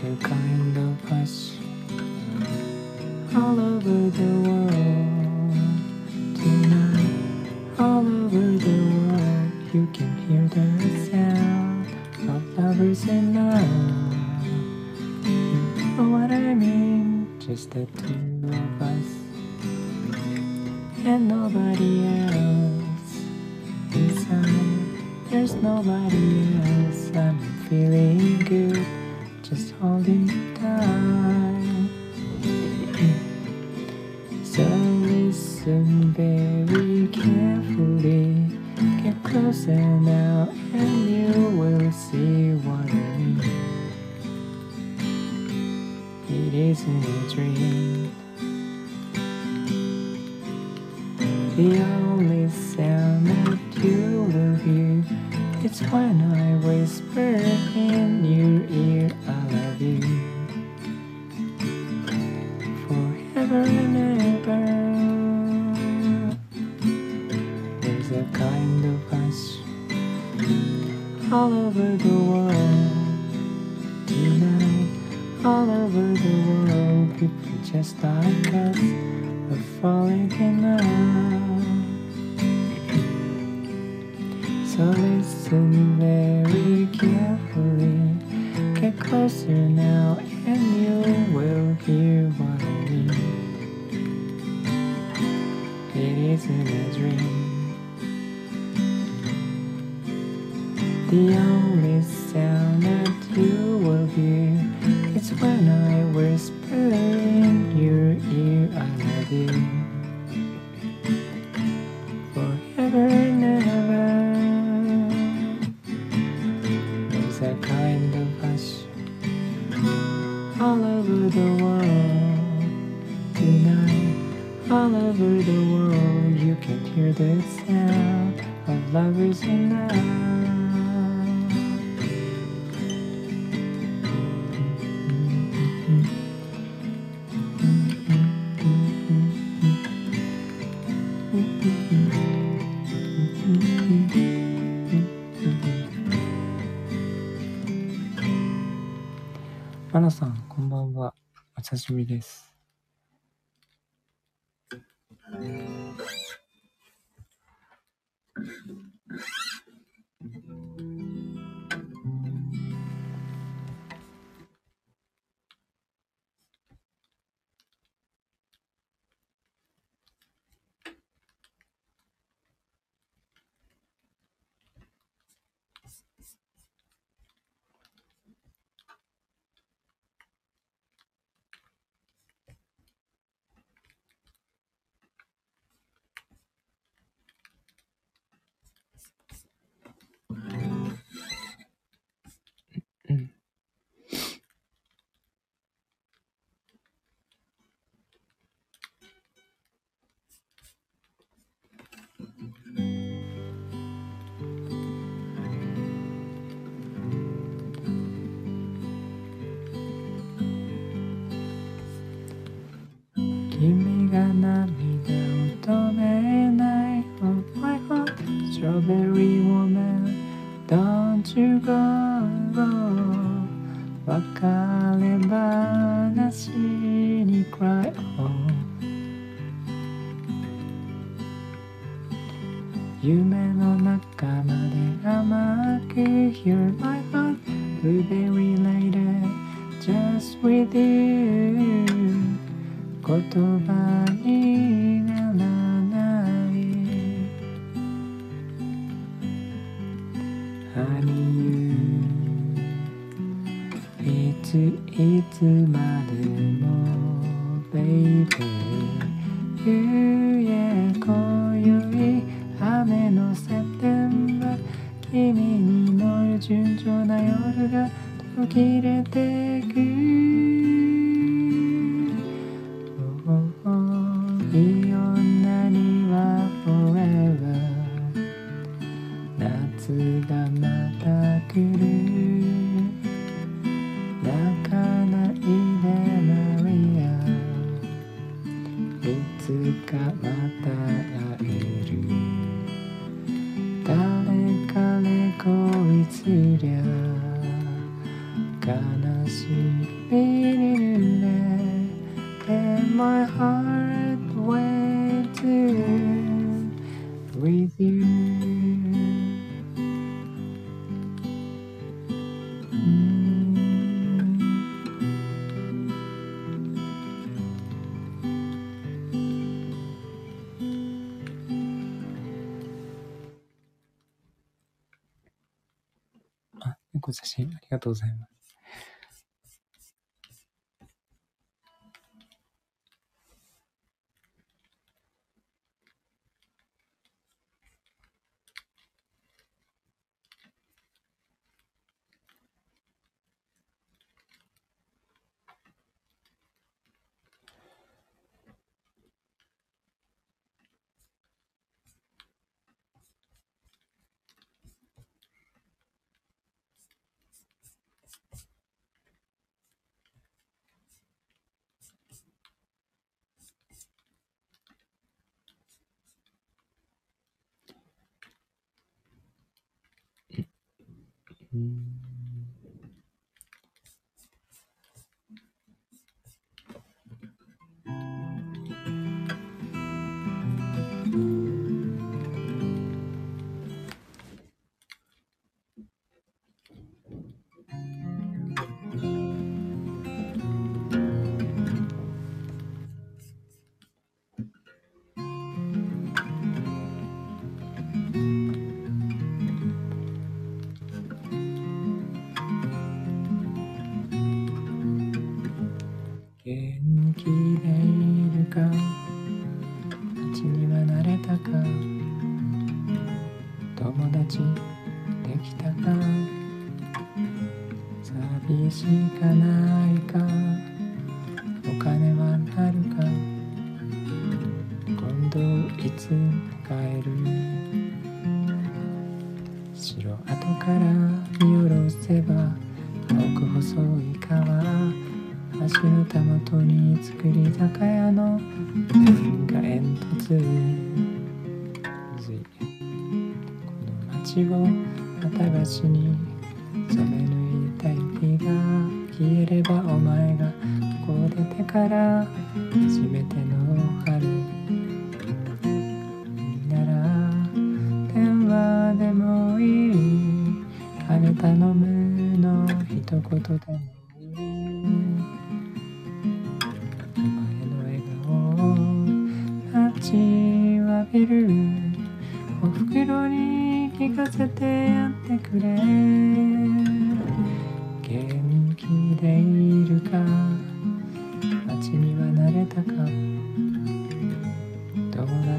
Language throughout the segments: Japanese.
to kind of us. all over the world tonight. All over the world, you can hear the sound of lovers unite. しみです。within 言葉にならない Honey you いついつ Mm-hmm.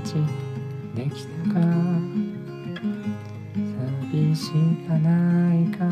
ち。できたか。寂しかないか。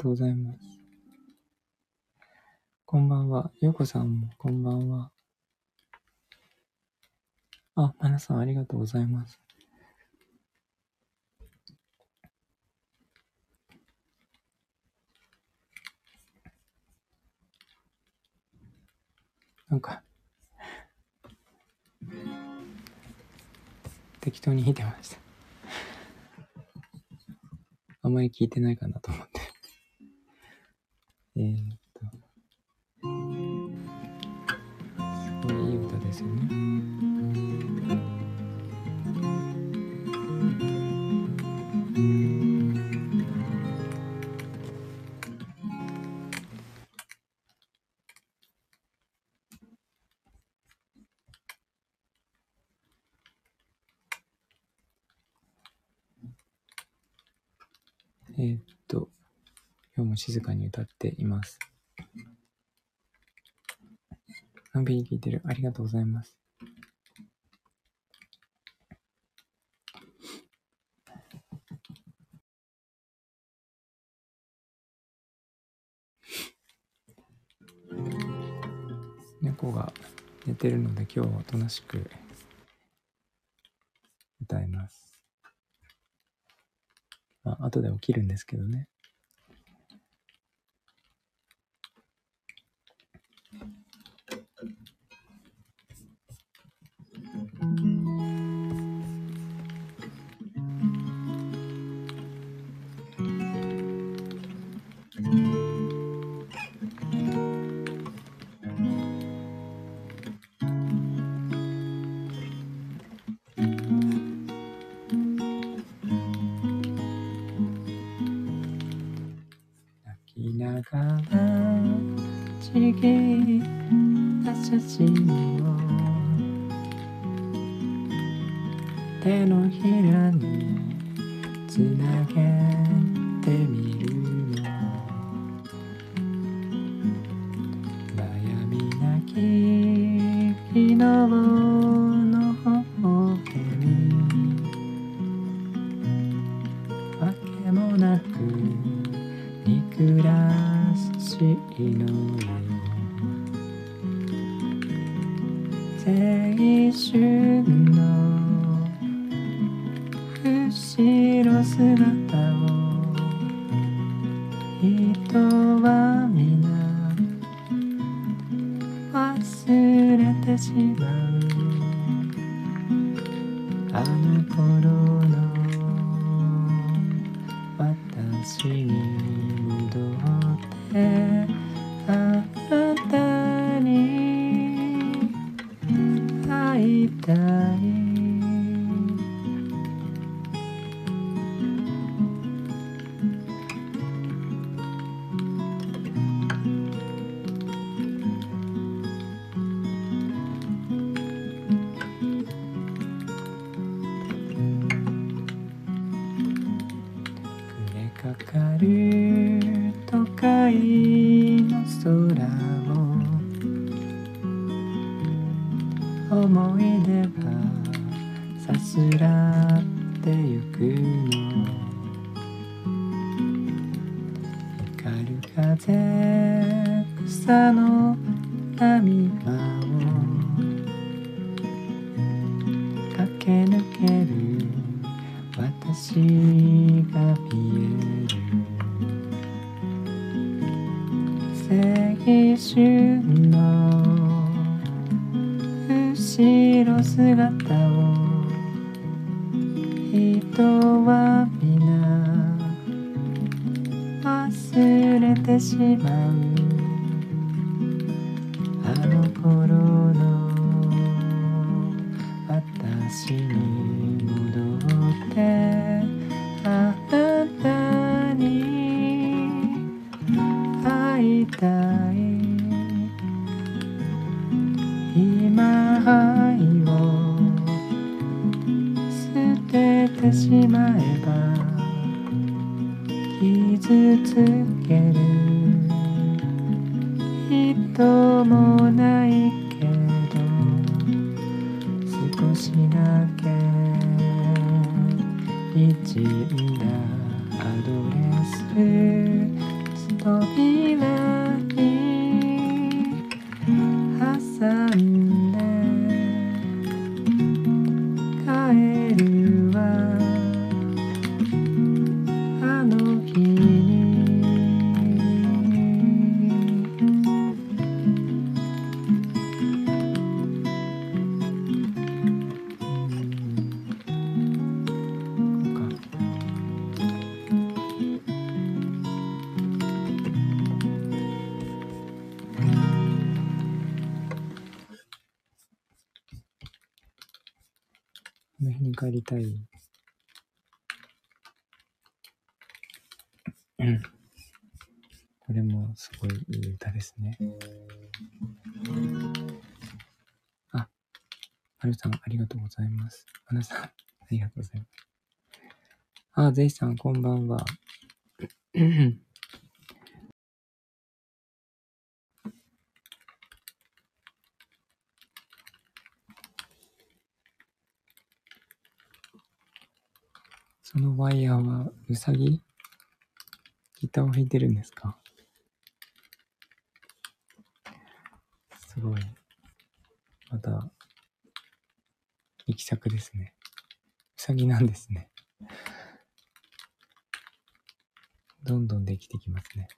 とうございます。こんばんは。よこさんもこんばんは。あ、まなさんありがとうございます。なんか、適当に弾いてました。あんまり聞いてないかなと思って。えー、っと、すごいいい歌ですよね。も静かに歌っています。完璧に聞いてる。ありがとうございます。猫が寝てるので今日はおとなしく歌います。まあ、後で起きるんですけどね。手のひらにつなげてみるを。人は皆忘れてしまう。すごいいい歌ですね。あ、はるさん、ありがとうございます。はなさん、ありがとうございます。あ、ぜひさん、こんばんは。そのワイヤーはうさぎ？ギターを弾いてるんですか？すごい。また、行き先ですね。うさぎなんですね。どんどんできてきますね。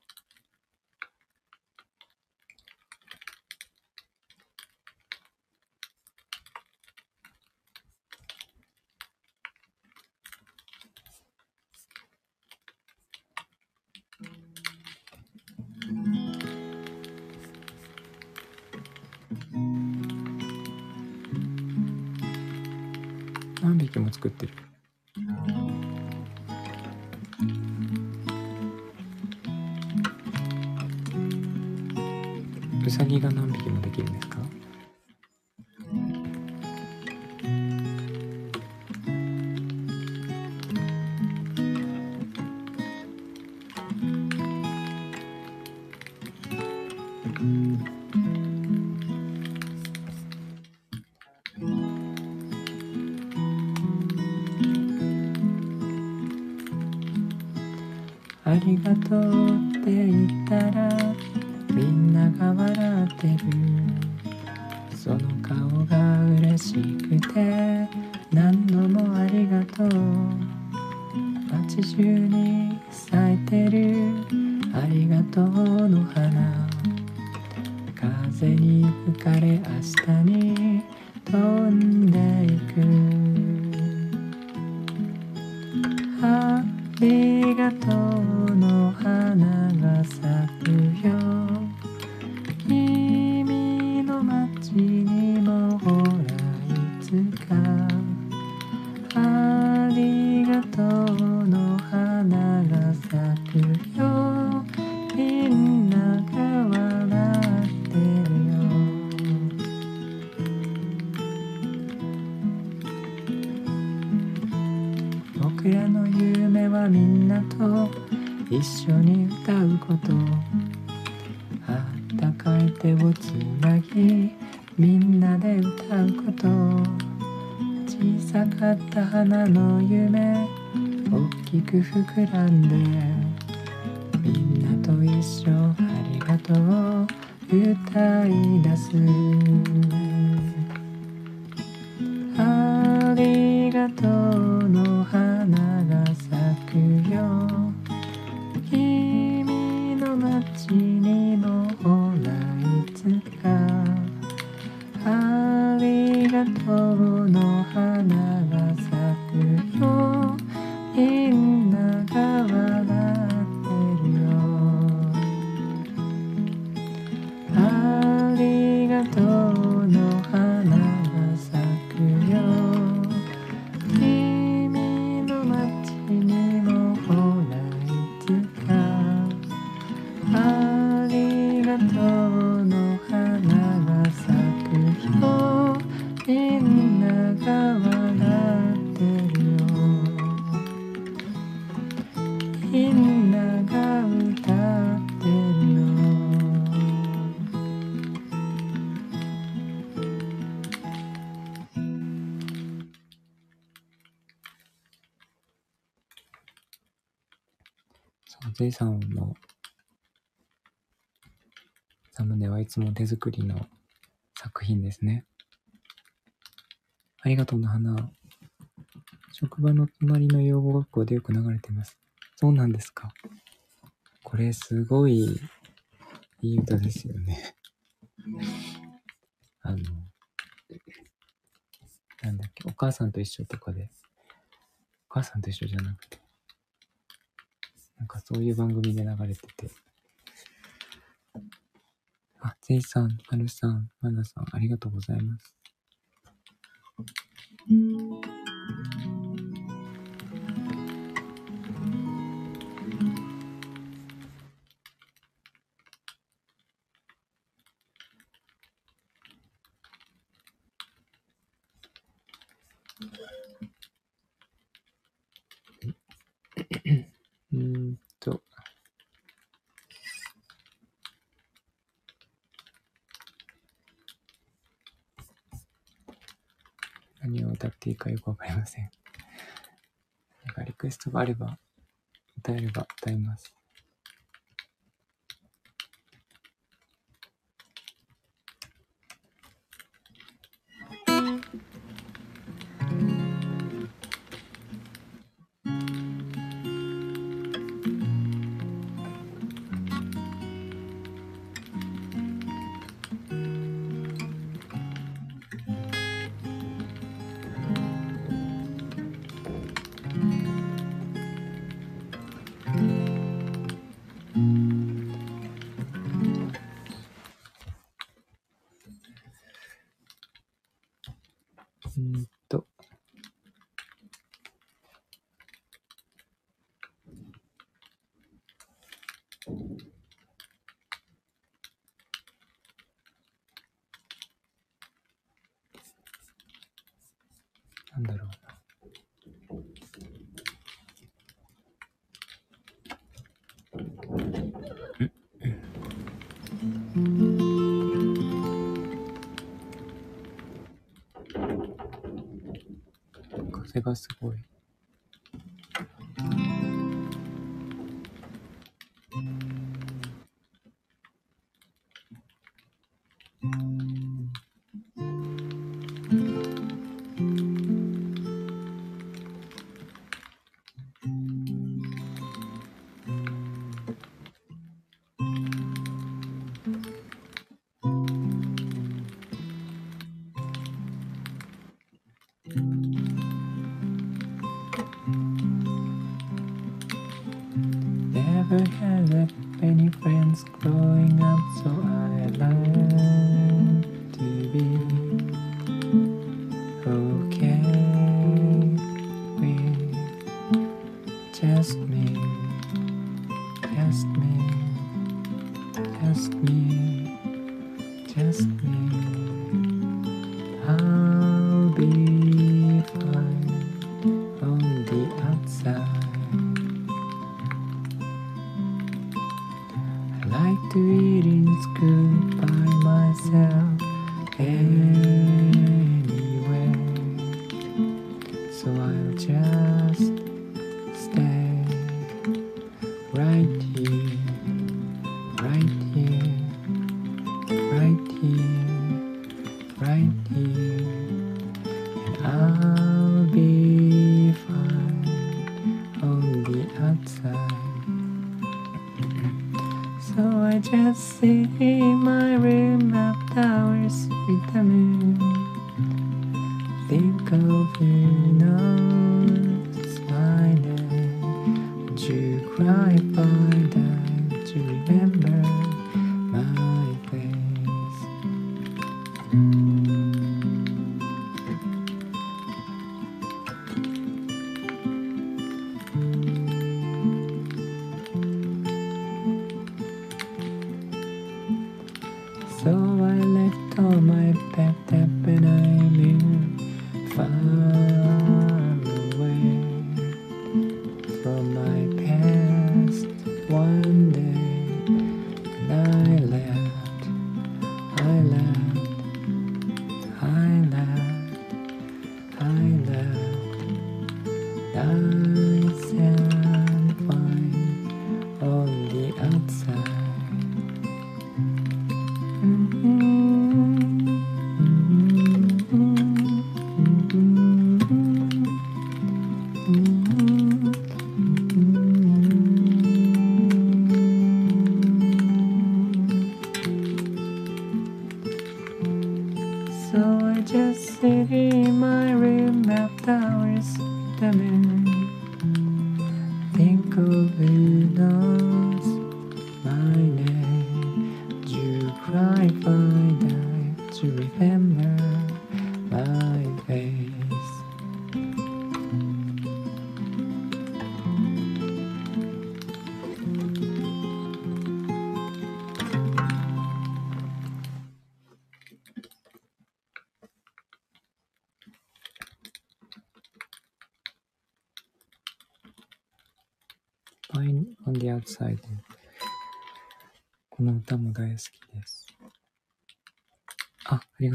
küfür kıran. つも手作りの作品ですね。ありがとうの花。職場の隣の養護学校でよく流れてます。そうなんですか。これすごいいい歌ですよね。あの、なんだっけ、お母さんと一緒とかで、お母さんと一緒じゃなくて、なんかそういう番組で流れてて、せいさん、はるさん、まなさん、ありがとうございます。かよくわかりません。なんかリクエストがあれば、歌えれば歌います。風がすごい。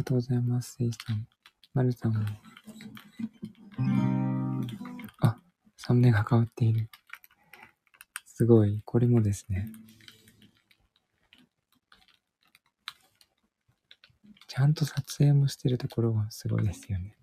とうございます、せいさん。まるさんも。あ、サムネが変わっている。すごい。これもですね。ちゃんと撮影もしてるところがすごいですよね。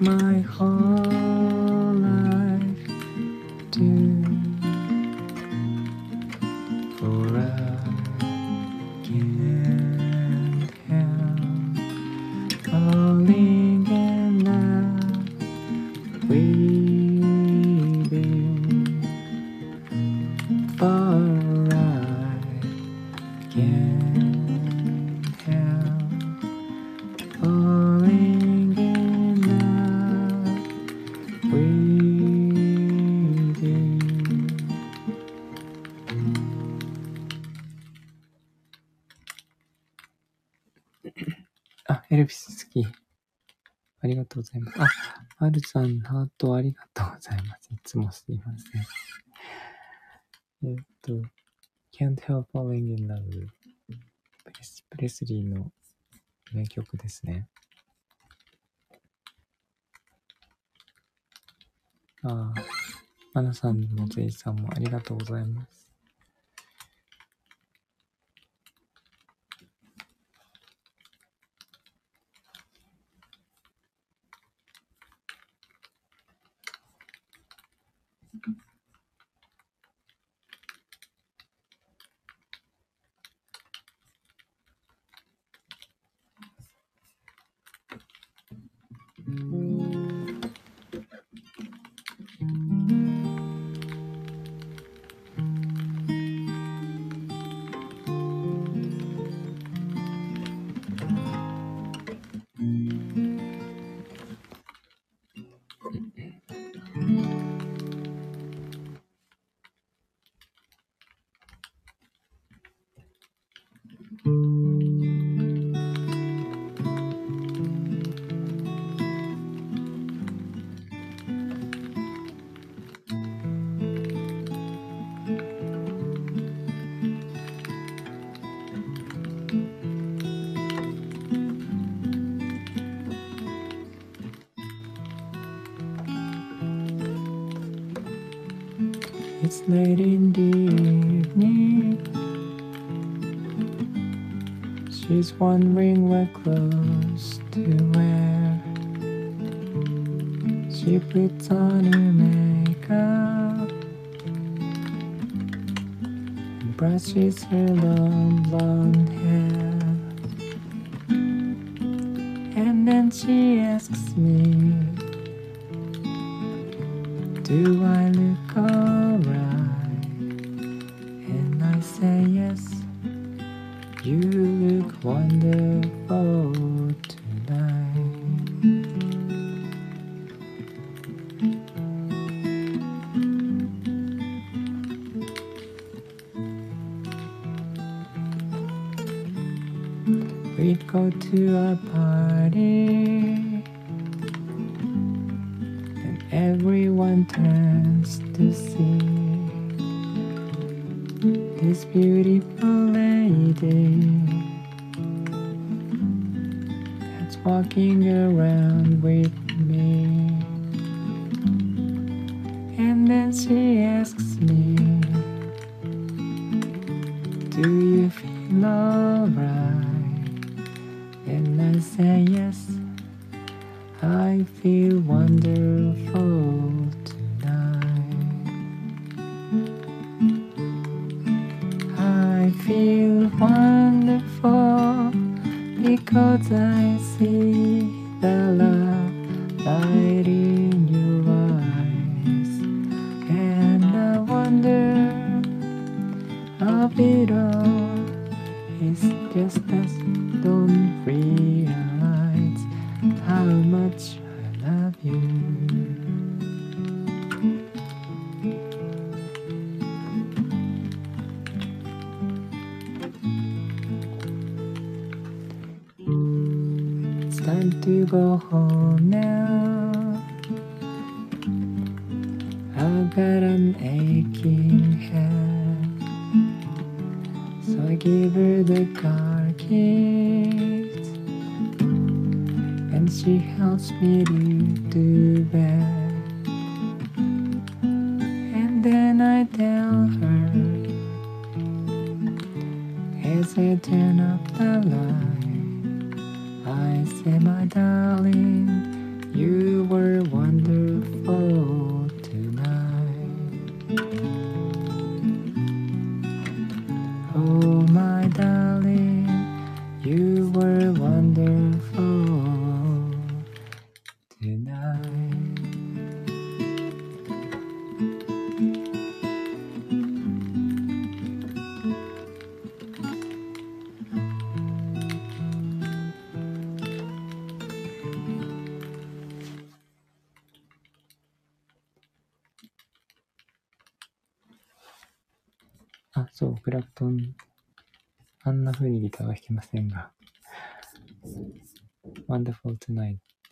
my heart. まるさん、ハートありがとうございます。いつもすいません。えっと、Can't Help Falling in Love プレスプレスリーの名曲ですね。ああ、マナさんもゼイさんもありがとうございます。Late in the evening. She's wondering what clothes to wear. She puts on her makeup and brushes her mighty.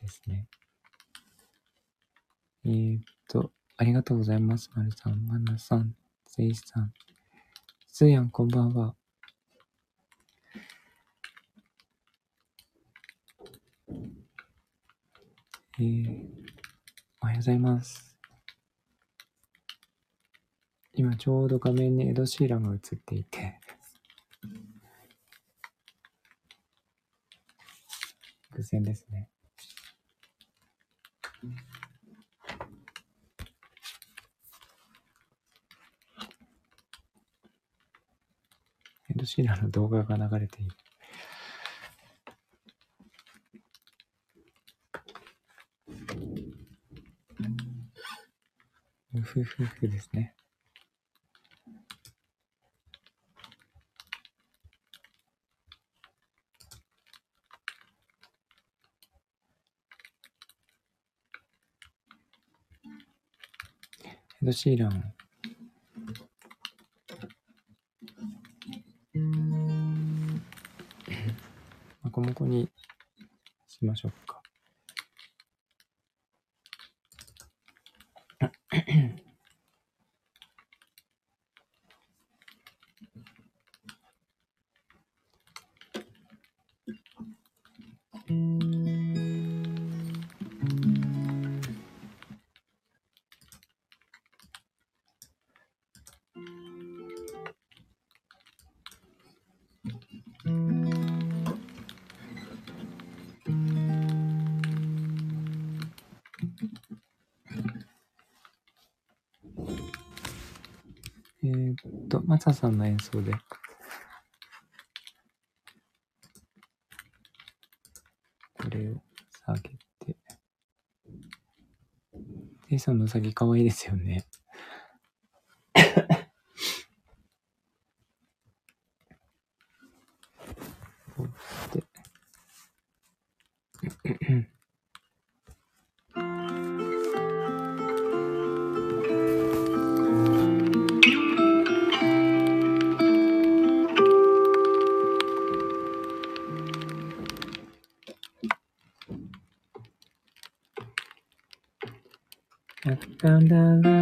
ですね。えー、っと、ありがとうございます。まるさん、まなさん、せいさん、すーやん、こんばんは。えー、おはようございます。今ちょうど画面にエド・シーランが映っていて、偶然ですね。エンド・シーラーの動画が流れている。ふふふですね。エド・シーラン。まこもこにしましょうか。マサさんの演奏で。これを下げて。テイさんのうさぎかわいいですよね。the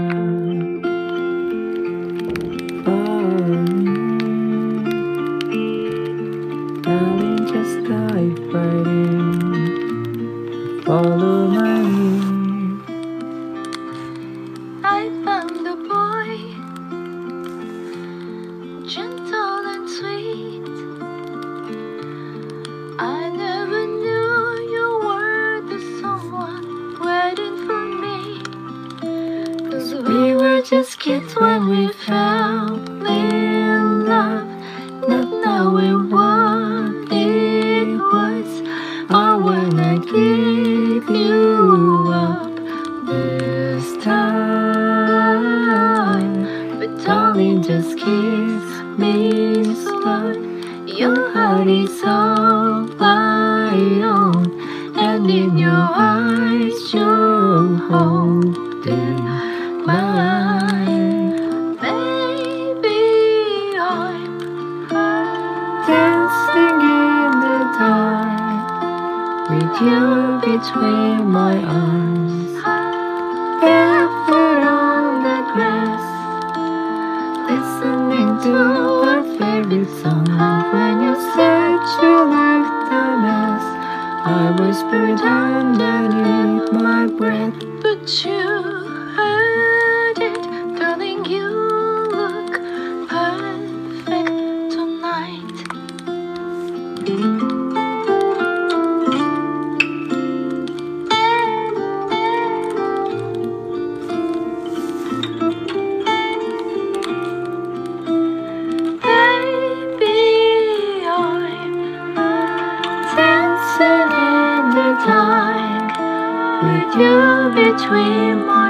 between my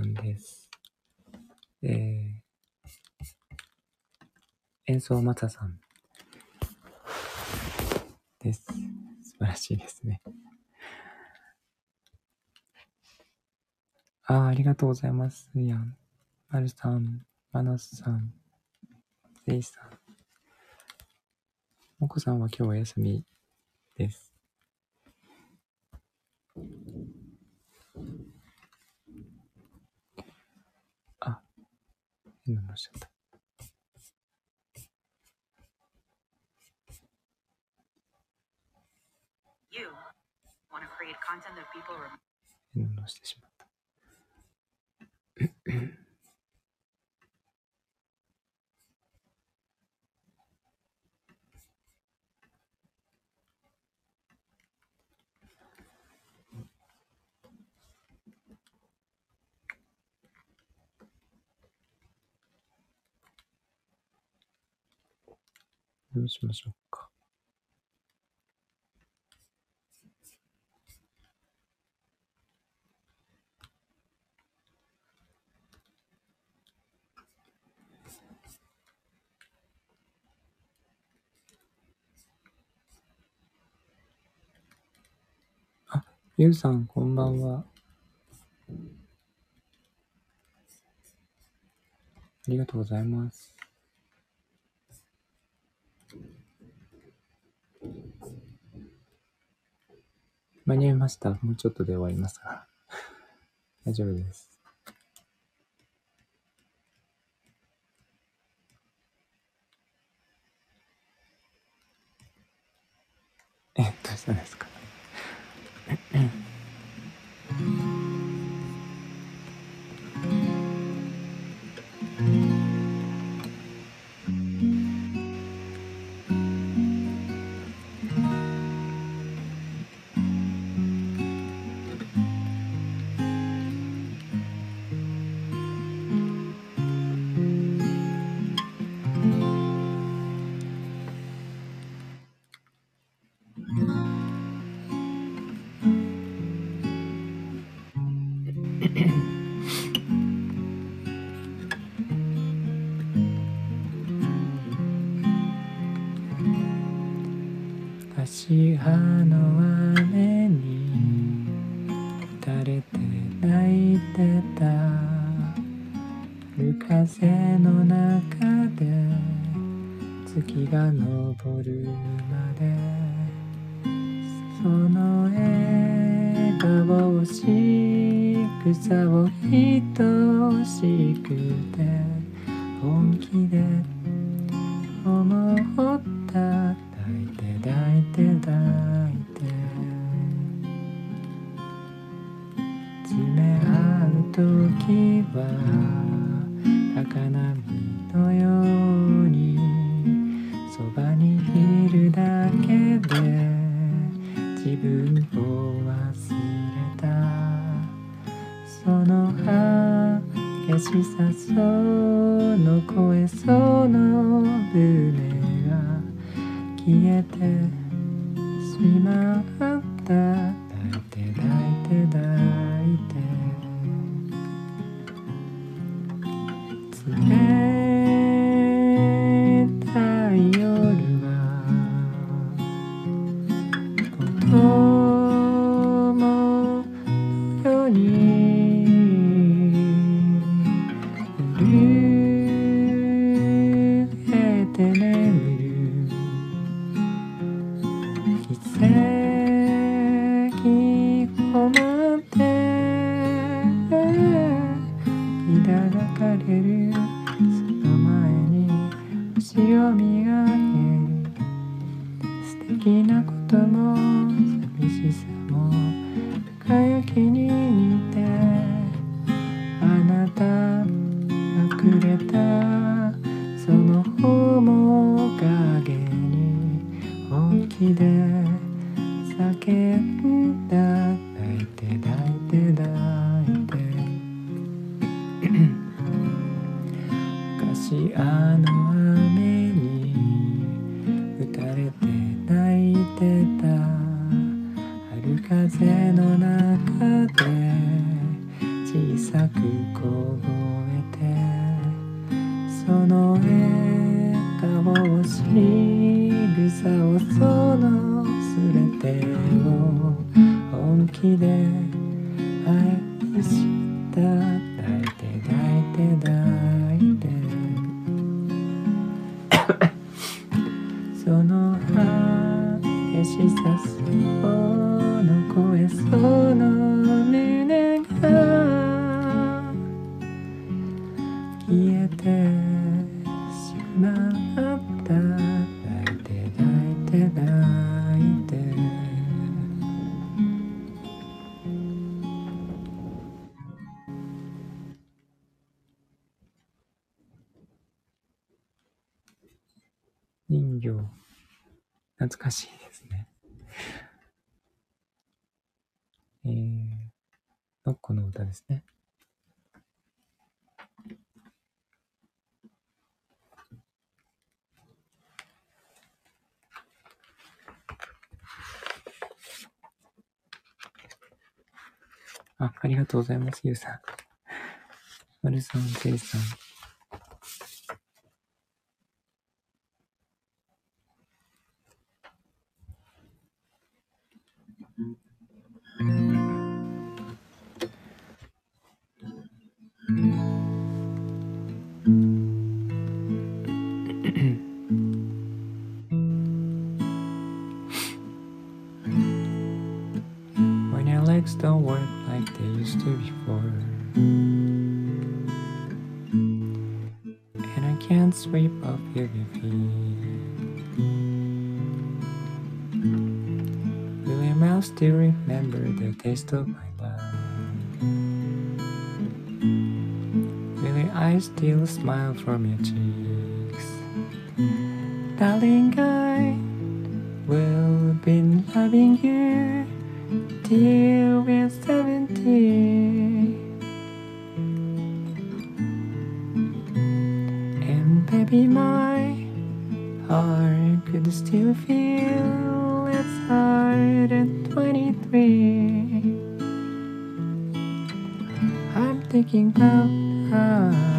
ルシランです。えー、演奏マサさんです。素晴らしいですね。ああ、ありがとうございます。やん。まるさん、マナスさん、ゼイさん。もこさんは今日お休みです。変なのしちゃった。You want to create content that people remember. どうしましょうか。あ、ゆうさん、こんばんは。ありがとうございます。間に合いました。もうちょっとで終わりますが。大丈夫です。え、どうしたんですか？シハの雨に打れて泣いてた。夜風の中で月が昇るまでその笑顔をしぐさを愛しくて本気でありがとうございます、ゆうさん。まるさん、けいさん、remember the taste of my love. Will I still smile from your cheeks? Darling, I will be loving you till we're seventy. And baby, my heart could still feel it's heart at 20 me. I'm thinking about how.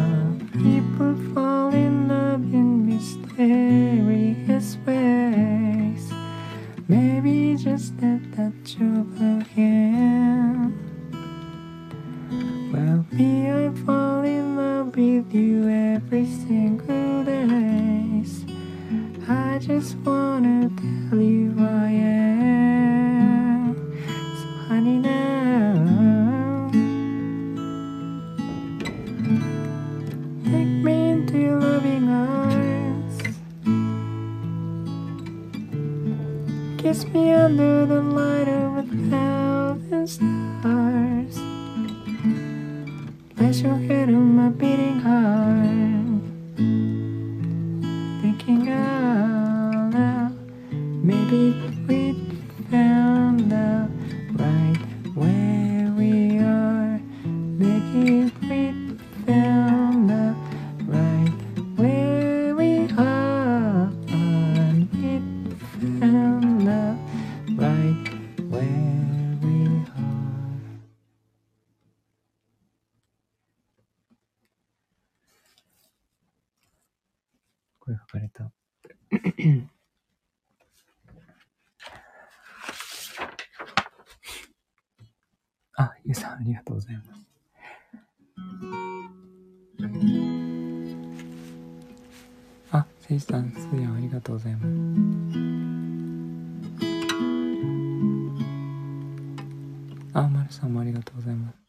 ゆさん、ありがとうございます。あ、せいじさん、すうやん、ありがとうございます。あ、まるさんもありがとうございます。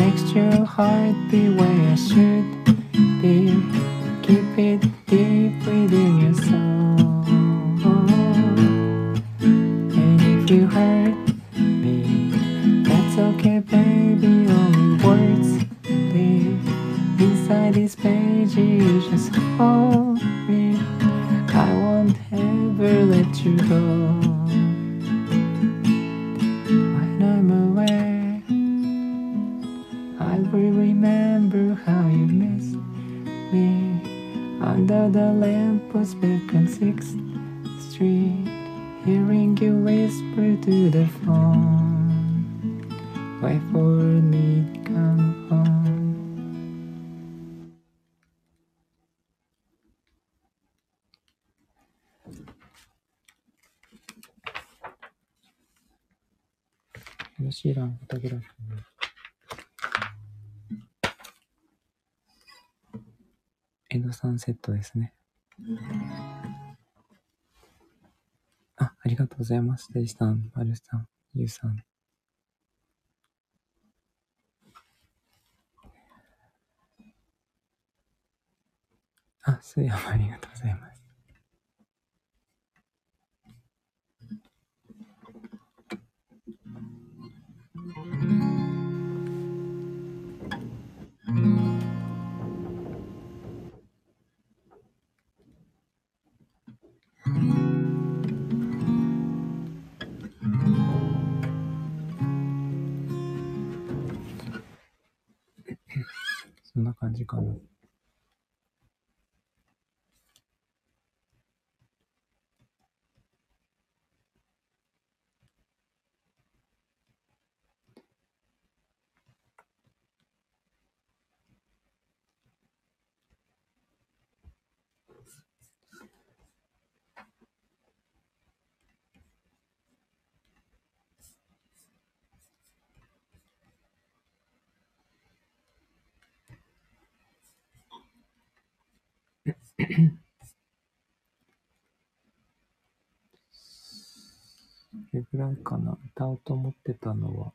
Makes your heart be where it should be. Keep it deep within your soul. And if you hurt me, that's okay, baby. Only words live inside this page. Just hold ージーランドフォトグラフィー。エドサンセットですね。あ、ありがとうございます。デジさん、マルさん、ユウさん。あ、スーヤもありがとうございます。んな感じかな。それぐらいかな。歌おうと思ってたのは。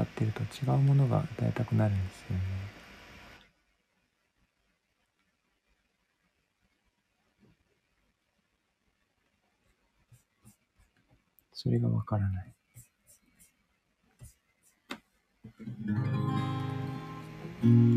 歌ってると違うものが歌いたくなるんですよね。それがわからない。うん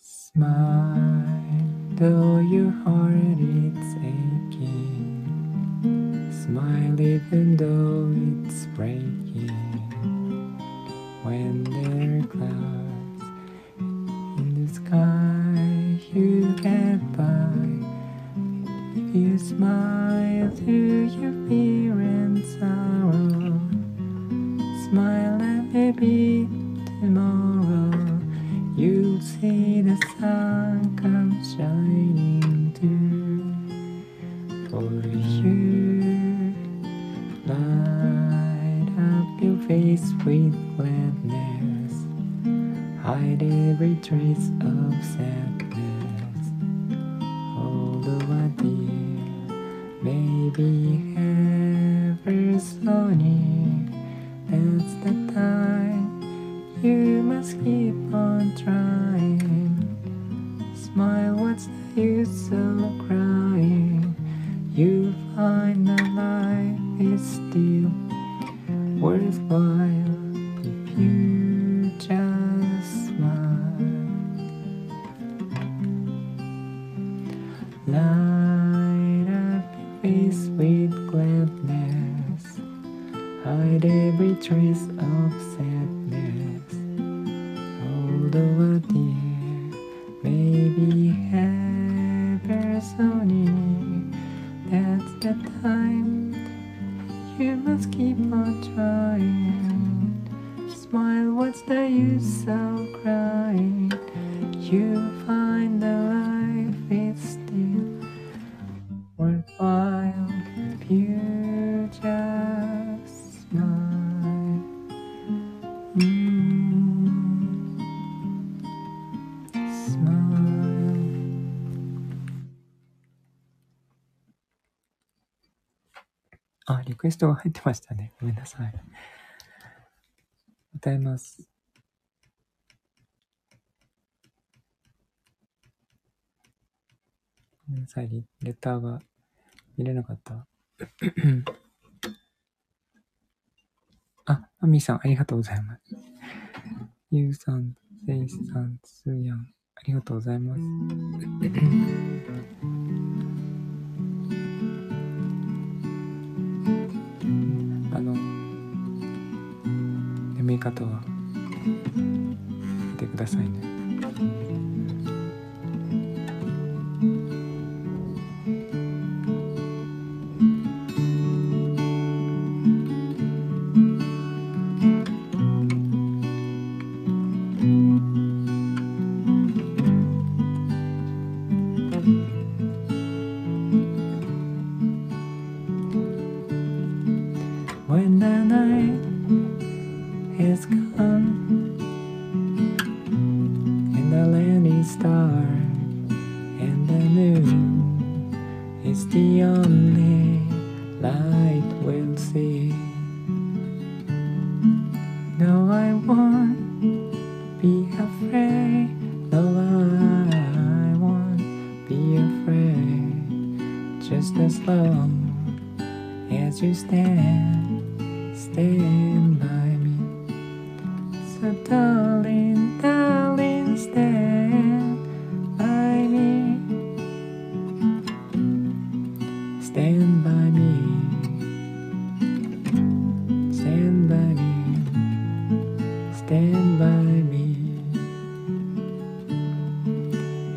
Smile, though your heart is aching. Smile even though it's breaking. クエストが入ってましたね。ごめんなさい。歌います。ごめんなさい。レレターが見れなかった。あ、アミさん、ありがとうございます。ゆうさん、せいさん、すーやん、ありがとうございます。方は。見てくださいね。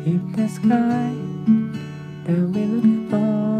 in the sky. Then we look above.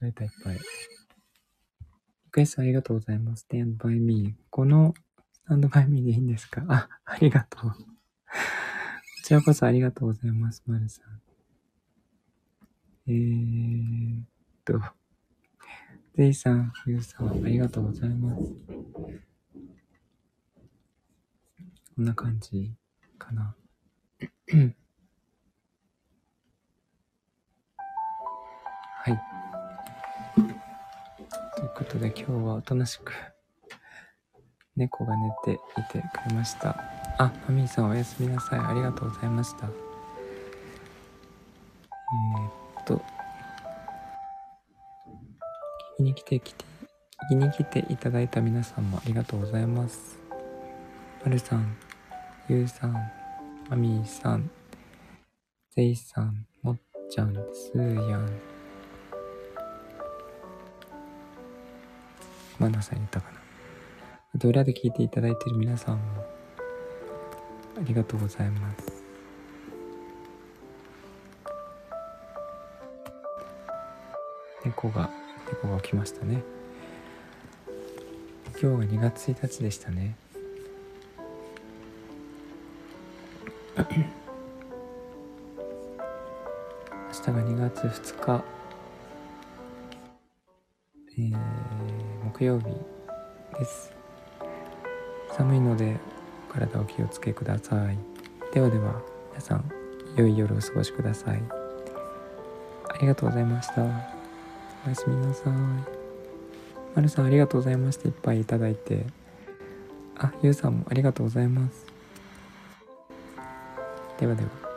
間違えたいっぱい。リクエストありがとうございます。Stand by me。この Stand by me でいいんですか？あ、ありがとう。こちらこそありがとうございます、まるさん。えーっと、ゼイさん、ゆうさん、ありがとうございます。こんな感じかな。はい。ということで今日はおとなしく猫が寝ていてくれました。あ、マミーさんおやすみなさい。ありがとうございました。えー、っと、聞きに来てきて、聞きに来ていただいた皆さんもありがとうございます。まるさん、ゆうさん、マミーさん、ゼイさん、もっちゃん、すーやん、マナさんいたかな。あと裏で聞いていただいている皆さんもありがとうございます。猫が、猫が起きましたね。今日が2月1日でしたね。明日が2月2日、えー、木曜日です。寒いので体お気をつけください。ではでは、皆さん、良い夜をお過ごしください。ありがとうございました。おやすみなさい。まるさん、ありがとうございました。いっぱいいただいて。あ、ゆうさんもありがとうございます。ではでは。